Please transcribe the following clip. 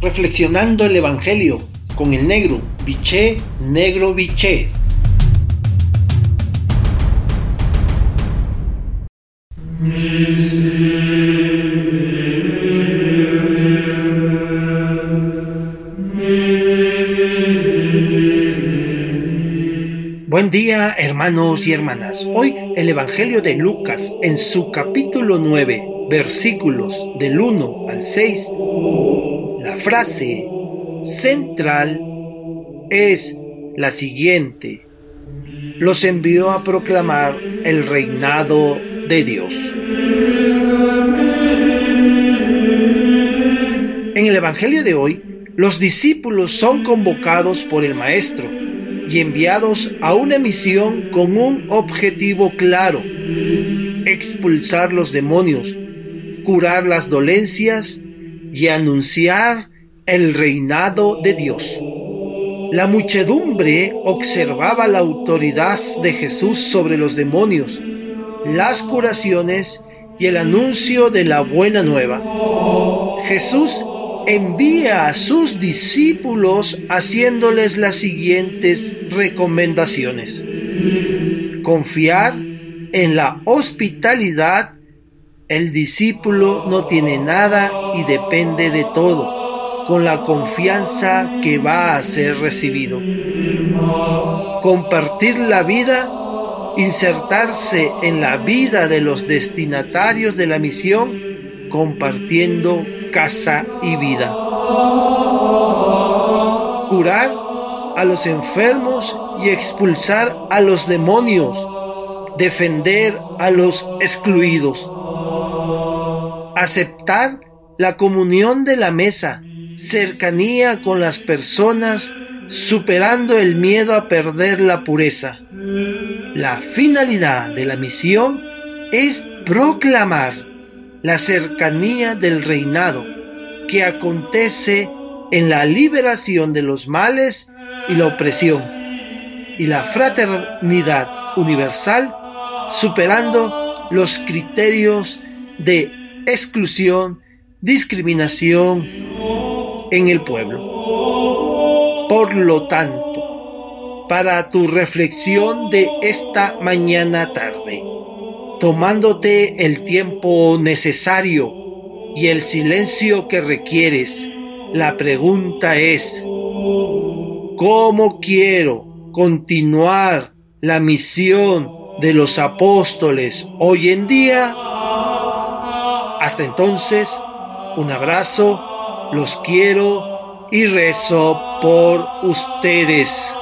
reflexionando el Evangelio con el negro, biché, negro, biché. Buen día hermanos y hermanas. Hoy el Evangelio de Lucas en su capítulo 9, versículos del 1 al 6, la frase central es la siguiente. Los envió a proclamar el reinado de Dios. En el Evangelio de hoy, los discípulos son convocados por el Maestro y enviados a una misión con un objetivo claro, expulsar los demonios, curar las dolencias y anunciar el reinado de Dios. La muchedumbre observaba la autoridad de Jesús sobre los demonios, las curaciones y el anuncio de la buena nueva. Jesús envía a sus discípulos haciéndoles las siguientes recomendaciones. Confiar en la hospitalidad. El discípulo no tiene nada y depende de todo, con la confianza que va a ser recibido. Compartir la vida, insertarse en la vida de los destinatarios de la misión, compartiendo casa y vida. Curar a los enfermos y expulsar a los demonios. Defender a los excluidos. Aceptar la comunión de la mesa. Cercanía con las personas superando el miedo a perder la pureza. La finalidad de la misión es proclamar la cercanía del reinado que acontece en la liberación de los males y la opresión y la fraternidad universal superando los criterios de exclusión, discriminación en el pueblo. Por lo tanto, para tu reflexión de esta mañana tarde, tomándote el tiempo necesario y el silencio que requieres. La pregunta es, ¿cómo quiero continuar la misión de los apóstoles hoy en día? Hasta entonces, un abrazo, los quiero y rezo por ustedes.